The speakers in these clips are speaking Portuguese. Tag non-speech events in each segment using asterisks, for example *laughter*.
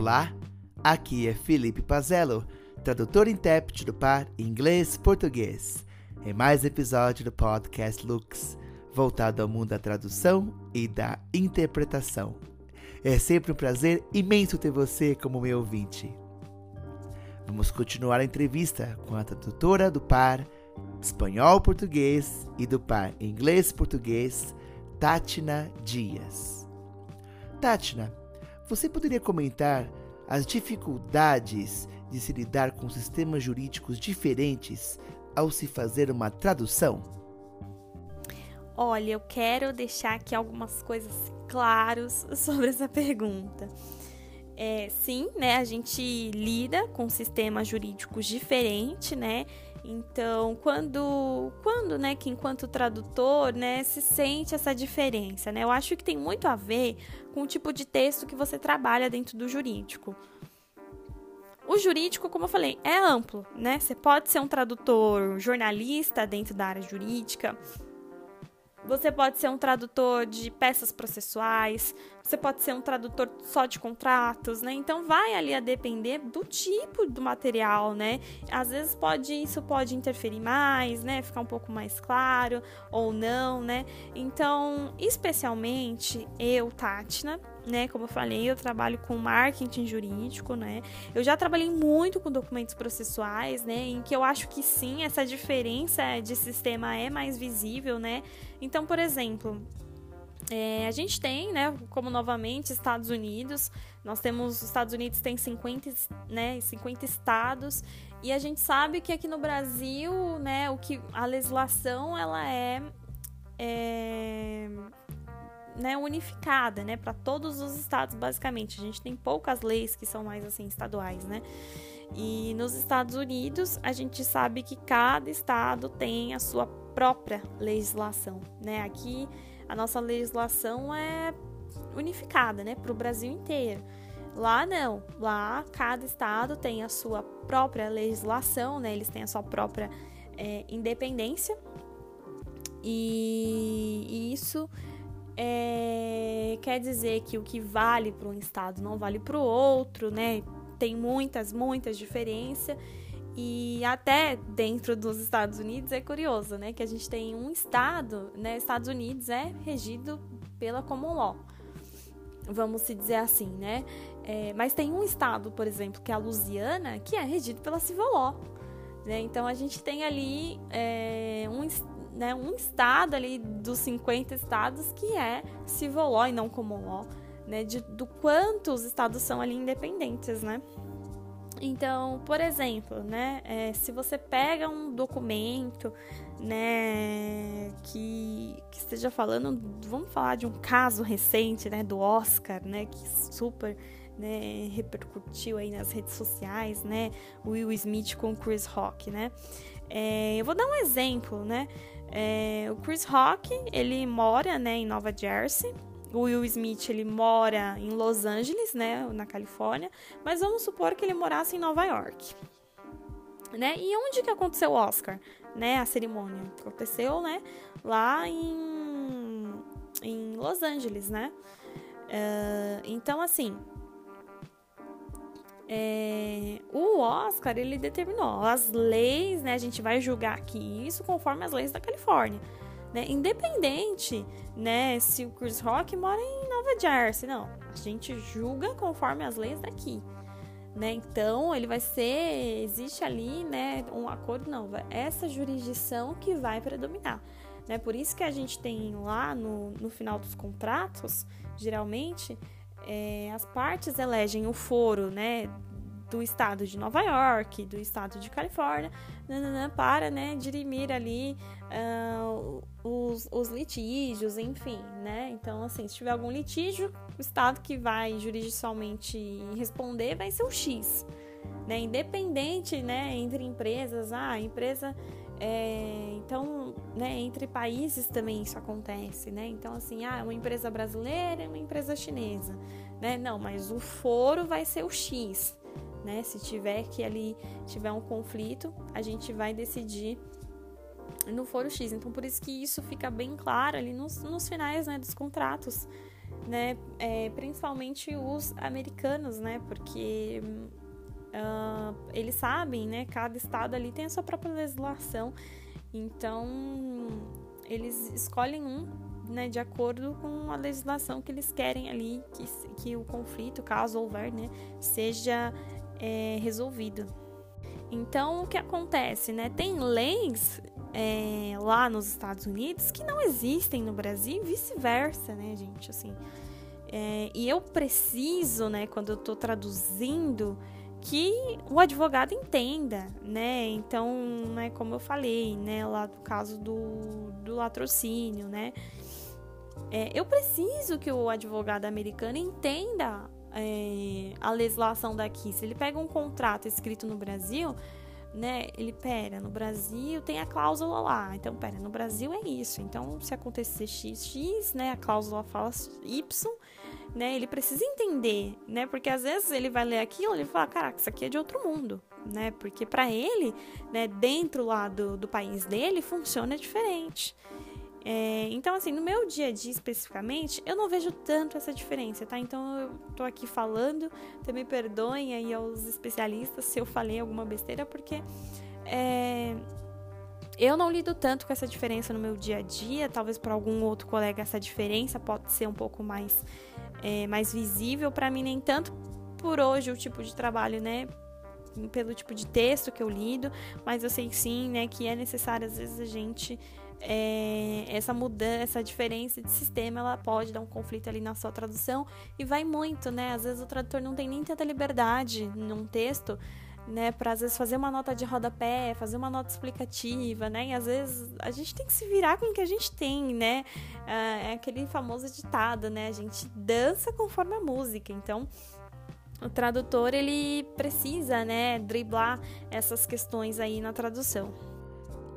Olá, aqui é Felipe Pazello, tradutor e intérprete do par inglês-português. Em mais episódio do podcast Lux, voltado ao mundo da tradução e da interpretação. É sempre um prazer imenso ter você como meu ouvinte. Vamos continuar a entrevista com a tradutora do par espanhol-português e do par inglês-português, Tátina Dias. Tátina, você poderia comentar as dificuldades de se lidar com sistemas jurídicos diferentes ao se fazer uma tradução? Olha, eu quero deixar aqui algumas coisas claras sobre essa pergunta. É, sim, né, a gente lida com sistemas jurídicos diferentes, né? Então, quando, quando, né, que enquanto tradutor, né, se sente essa diferença, né? Eu acho que tem muito a ver com o tipo de texto que você trabalha dentro do jurídico. O jurídico, como eu falei, é amplo, né? Você pode ser um tradutor jornalista dentro da área jurídica, você pode ser um tradutor de peças processuais, você pode ser um tradutor só de contratos, né? Então vai ali a depender do tipo do material, né? Às vezes pode isso pode interferir mais, né? Ficar um pouco mais claro ou não, né? Então, especialmente eu, Tátina, né? Como eu falei, eu trabalho com marketing jurídico, né? Eu já trabalhei muito com documentos processuais, né? Em que eu acho que sim, essa diferença de sistema é mais visível, né? Então, por exemplo, é, a gente tem, né, como novamente, Estados Unidos. Nós temos, os Estados Unidos tem 50, né, 50 estados. E a gente sabe que aqui no Brasil, né, o que a legislação ela é, é né, unificada, né, para todos os estados basicamente. A gente tem poucas leis que são mais assim estaduais, né? E nos Estados Unidos, a gente sabe que cada estado tem a sua própria legislação, né? Aqui a nossa legislação é unificada, né, para o Brasil inteiro. Lá não, lá cada estado tem a sua própria legislação, né? Eles têm a sua própria é, independência e, isso é, quer dizer que o que vale para um estado não vale para o outro, né? Tem muitas, muitas diferenças. E até dentro dos Estados Unidos é curioso, né? Que a gente tem um estado, né? Estados Unidos é regido pela common law, vamos se dizer assim, né? É, mas tem um estado, por exemplo, que é a Louisiana, que é regido pela civil law. Né? Então a gente tem ali é, um, né, um estado ali dos 50 estados que é civil law e não common law, né, de, do quanto os estados são ali independentes, né. Então, por exemplo, né, é, se você pega um documento, né, que, que esteja falando, vamos falar de um caso recente, né, do Oscar, né, que super né, repercutiu aí nas redes sociais, né, Will Smith com Chris Rock, né. É, eu vou dar um exemplo, né. É, o Chris Rock, ele mora, né, em Nova Jersey. O Will Smith, ele mora em Los Angeles, né, na Califórnia. Mas vamos supor que ele morasse em Nova York. Né? E onde que aconteceu o Oscar, né, a cerimônia? Aconteceu, né, lá em, em Los Angeles, né? Uh, então, assim, é, o Oscar ele determinou as leis, né? A gente vai julgar aqui isso conforme as leis da Califórnia, né? Independente, né? Se o Chris Rock mora em Nova Jersey, não, a gente julga conforme as leis daqui, né? Então ele vai ser, existe ali, né? Um acordo, não, essa jurisdição que vai predominar. Né? Por isso que a gente tem lá no, no final dos contratos, geralmente, é, as partes elegem o foro, né, do estado de Nova York, do estado de Califórnia, nananã, para, né, dirimir ali uh, os, os litígios, enfim, né? Então, assim, se tiver algum litígio, o estado que vai jurisdiccionalmente responder vai ser o X, né? Independente, né, entre empresas, ah, a empresa é, então, né, entre países também isso acontece, né? Então, assim, ah, uma empresa brasileira e uma empresa chinesa, né? Não, mas o foro vai ser o X, né? Se tiver que ali tiver um conflito, a gente vai decidir no foro X. Então, por isso que isso fica bem claro ali nos, nos finais né, dos contratos. né? É, principalmente os americanos, né? Porque uh, eles sabem, né? Cada estado ali tem a sua própria legislação. Então, eles escolhem um, né? De acordo com a legislação que eles querem ali que, que o conflito, caso houver, né? Seja é, resolvido. Então, o que acontece, né? Tem leis é, lá nos Estados Unidos que não existem no Brasil e vice-versa, né, gente? Assim, é, e eu preciso, né, quando eu estou traduzindo, que o advogado entenda, né? Então, né, como eu falei, né, lá do caso do, do latrocínio, né? É, eu preciso que o advogado americano entenda é, a legislação daqui. Se ele pega um contrato escrito no Brasil, né? Ele, pera, no Brasil tem a cláusula lá. Então, pera, no Brasil é isso. Então, se acontecer x, x, né? A cláusula fala y, né? Ele precisa entender, né? Porque às vezes ele vai ler aquilo e ele fala, caraca, isso aqui é de outro mundo, né? Porque para ele, né, dentro lá do, do país dele, funciona diferente. É, então, assim, no meu dia a dia especificamente, eu não vejo tanto essa diferença, tá? Então, eu tô aqui falando, também perdoem aí aos especialistas se eu falei alguma besteira, porque é, eu não lido tanto com essa diferença no meu dia a dia. Talvez para algum outro colega essa diferença pode ser um pouco mais, é, mais visível. Para mim, nem tanto por hoje o tipo de trabalho, né? Pelo tipo de texto que eu lido, mas eu sei sim, né, que é necessário às vezes a gente é, essa mudança, essa diferença de sistema, ela pode dar um conflito ali na sua tradução e vai muito, né? Às vezes o tradutor não tem nem tanta liberdade num texto, né? Para às vezes fazer uma nota de rodapé, fazer uma nota explicativa, né? E às vezes a gente tem que se virar com o que a gente tem, né? É aquele famoso ditado, né? A gente dança conforme a música, então o tradutor ele precisa, né, driblar essas questões aí na tradução.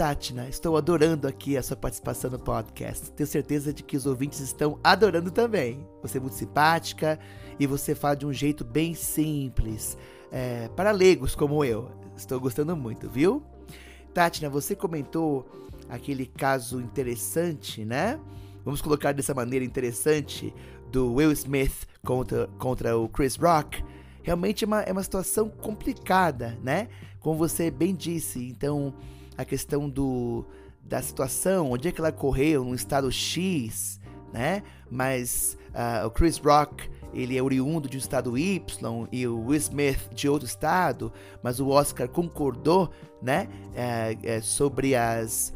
Tatiana, estou adorando aqui a sua participação no podcast. Tenho certeza de que os ouvintes estão adorando também. Você é muito simpática e você fala de um jeito bem simples, é, para leigos como eu. Estou gostando muito, viu? Tatiana, você comentou aquele caso interessante, né? Vamos colocar dessa maneira interessante do Will Smith contra, contra o Chris Rock. Realmente é uma, é uma situação complicada, né? Como você bem disse. Então, a questão do, da situação, onde é que ela correu, no estado X, né? Mas uh, o Chris Rock, ele é oriundo de um estado Y e o Will Smith de outro estado, mas o Oscar concordou, né? É, é, sobre as,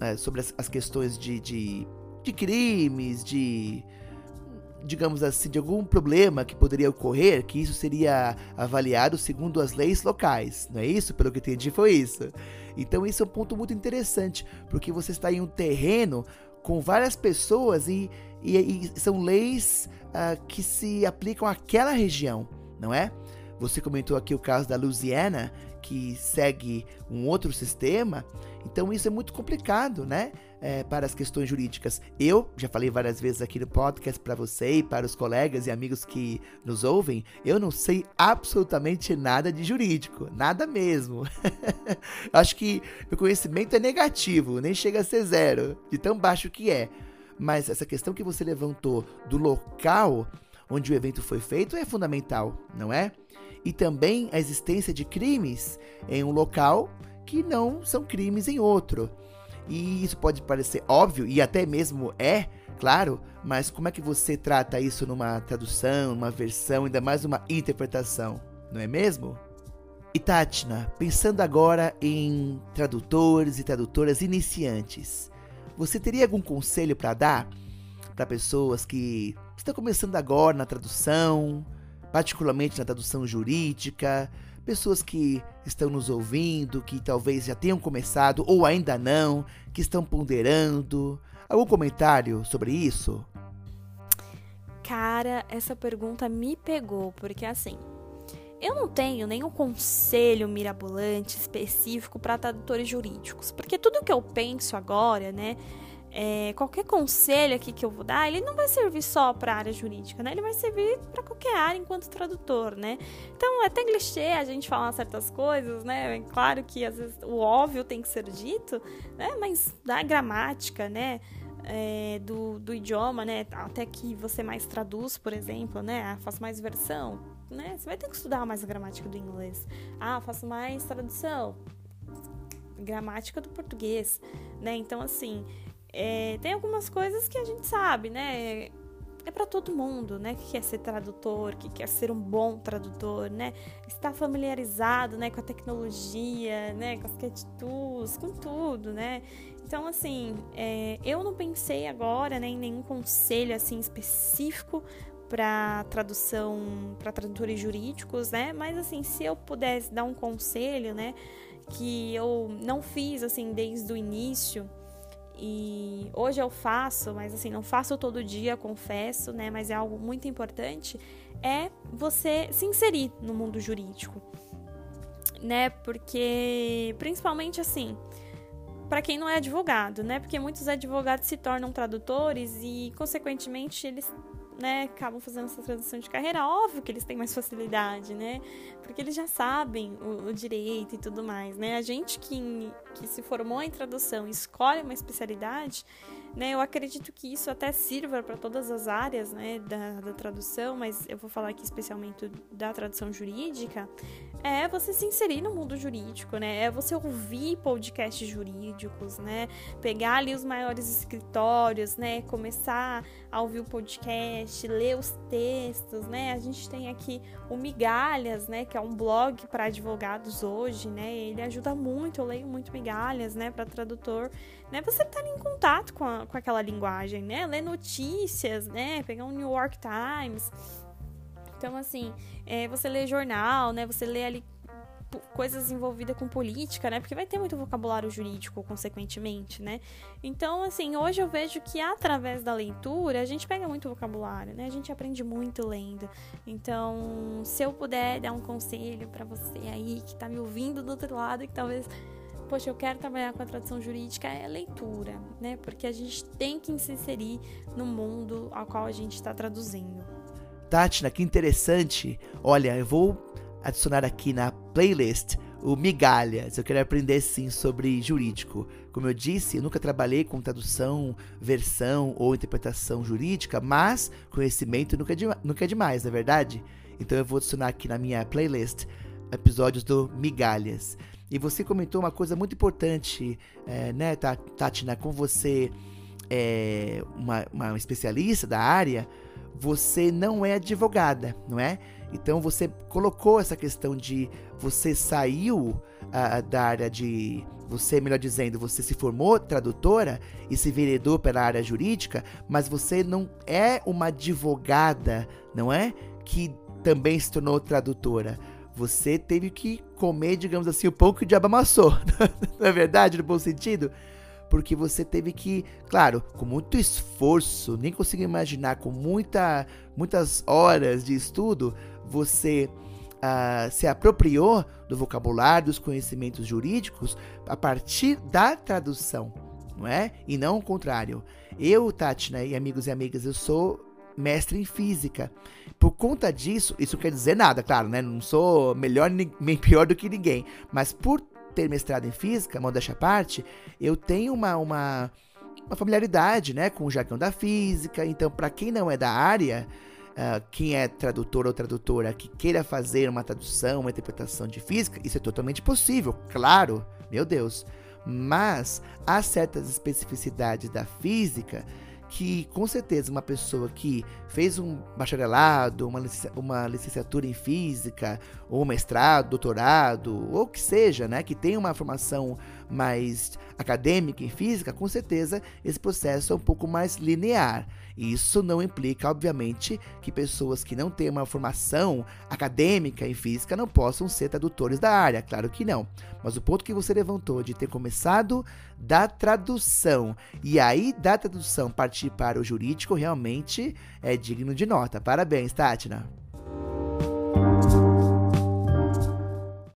é, sobre as, as questões de, de, de crimes, de digamos assim, de algum problema que poderia ocorrer, que isso seria avaliado segundo as leis locais, não é isso? Pelo que entendi, foi isso. Então, isso é um ponto muito interessante, porque você está em um terreno com várias pessoas e, e, e são leis uh, que se aplicam àquela região, não é? Você comentou aqui o caso da Louisiana, que segue um outro sistema, então isso é muito complicado, né? É, para as questões jurídicas. Eu já falei várias vezes aqui no podcast para você e para os colegas e amigos que nos ouvem, eu não sei absolutamente nada de jurídico, nada mesmo. *laughs* Acho que meu conhecimento é negativo, nem chega a ser zero, de tão baixo que é. Mas essa questão que você levantou do local onde o evento foi feito é fundamental, não é? e também a existência de crimes em um local que não são crimes em outro. E isso pode parecer óbvio, e até mesmo é, claro, mas como é que você trata isso numa tradução, numa versão, ainda mais uma interpretação, não é mesmo? E Tatiana, pensando agora em tradutores e tradutoras iniciantes, você teria algum conselho para dar para pessoas que estão começando agora na tradução, particularmente na tradução jurídica, pessoas que estão nos ouvindo, que talvez já tenham começado ou ainda não, que estão ponderando. Algum comentário sobre isso? Cara, essa pergunta me pegou, porque assim, eu não tenho nenhum conselho mirabolante específico para tradutores jurídicos, porque tudo que eu penso agora, né, é, qualquer conselho aqui que eu vou dar, ele não vai servir só para a área jurídica, né? Ele vai servir para qualquer área enquanto tradutor, né? Então, é até clichê a gente falar certas coisas, né? É claro que às vezes o óbvio tem que ser dito, né? Mas da gramática, né? é, do, do idioma, né? Até que você mais traduz, por exemplo, né? Ah, faço mais versão, né? Você vai ter que estudar mais a gramática do inglês. Ah, faço mais tradução, gramática do português, né? Então, assim, é, tem algumas coisas que a gente sabe, né? é para todo mundo, né? Que quer ser tradutor, que quer ser um bom tradutor, né? Está familiarizado, né? Com a tecnologia, né? Com as cat tools, com tudo, né? Então, assim, é, eu não pensei agora né, em nenhum conselho assim específico para tradução, para tradutores jurídicos, né? Mas assim, se eu pudesse dar um conselho, né, que eu não fiz assim desde o início, e hoje eu faço, mas assim, não faço todo dia, confesso, né? Mas é algo muito importante, é você se inserir no mundo jurídico, né? Porque, principalmente assim, para quem não é advogado, né? Porque muitos advogados se tornam tradutores e, consequentemente, eles né, acabam fazendo essa transição de carreira, óbvio que eles têm mais facilidade, né? Porque eles já sabem o, o direito e tudo mais, né? A gente que, que se formou em tradução e escolhe uma especialidade, né? Eu acredito que isso até sirva para todas as áreas, né, da, da tradução, mas eu vou falar aqui especialmente da tradução jurídica, é você se inserir no mundo jurídico, né? É você ouvir podcasts jurídicos, né? Pegar ali os maiores escritórios, né? Começar a ouvir o podcast, ler os textos, né? A gente tem aqui o Migalhas, né? Que é um blog para advogados hoje, né? Ele ajuda muito, eu leio muito Migalhas, né? Para tradutor, né? Você tá em contato com, a, com aquela linguagem, né? Ler notícias, né? Pegar um New York Times. Então, assim, é, você lê jornal, né? Você lê ali coisas envolvidas com política, né? Porque vai ter muito vocabulário jurídico, consequentemente, né? Então, assim, hoje eu vejo que através da leitura a gente pega muito vocabulário, né? A gente aprende muito lendo. Então, se eu puder dar um conselho para você aí que tá me ouvindo do outro lado, que talvez poxa, eu quero trabalhar com a tradução jurídica é leitura, né? Porque a gente tem que se inserir no mundo ao qual a gente está traduzindo. Tati, que interessante. Olha, eu vou adicionar aqui na playlist o Migalhas. Eu quero aprender sim sobre jurídico. Como eu disse, eu nunca trabalhei com tradução, versão ou interpretação jurídica, mas conhecimento nunca é, de, nunca é demais, não é verdade? Então eu vou adicionar aqui na minha playlist episódios do Migalhas. E você comentou uma coisa muito importante, é, né, Tatina? Com você é uma, uma especialista da área, você não é advogada, não é? Então você colocou essa questão de você saiu da área de. Você, melhor dizendo, você se formou tradutora e se veredou pela área jurídica, mas você não é uma advogada, não é? Que também se tornou tradutora. Você teve que comer, digamos assim, o pão que o diabo amassou. *laughs* não é verdade, no bom sentido? porque você teve que, claro, com muito esforço, nem consigo imaginar, com muita, muitas horas de estudo, você uh, se apropriou do vocabulário, dos conhecimentos jurídicos a partir da tradução, não é? E não o contrário. Eu, Tati, né, e amigos e amigas, eu sou mestre em física. Por conta disso, isso não quer dizer nada, claro, né? Não sou melhor nem pior do que ninguém, mas por ter mestrado em física, modéstia à parte, eu tenho uma, uma, uma familiaridade né, com o jargão da física. Então, para quem não é da área, uh, quem é tradutor ou tradutora que queira fazer uma tradução, uma interpretação de física, isso é totalmente possível, claro, meu Deus. Mas há certas especificidades da física que com certeza uma pessoa que fez um bacharelado, uma, uma licenciatura em física, ou mestrado, doutorado, ou que seja, né, que tem uma formação mais acadêmica em física, com certeza esse processo é um pouco mais linear. Isso não implica, obviamente, que pessoas que não têm uma formação acadêmica em física não possam ser tradutores da área, claro que não. Mas o ponto que você levantou de ter começado da tradução e aí da tradução partir para o jurídico realmente é digno de nota. Parabéns, Tatiana.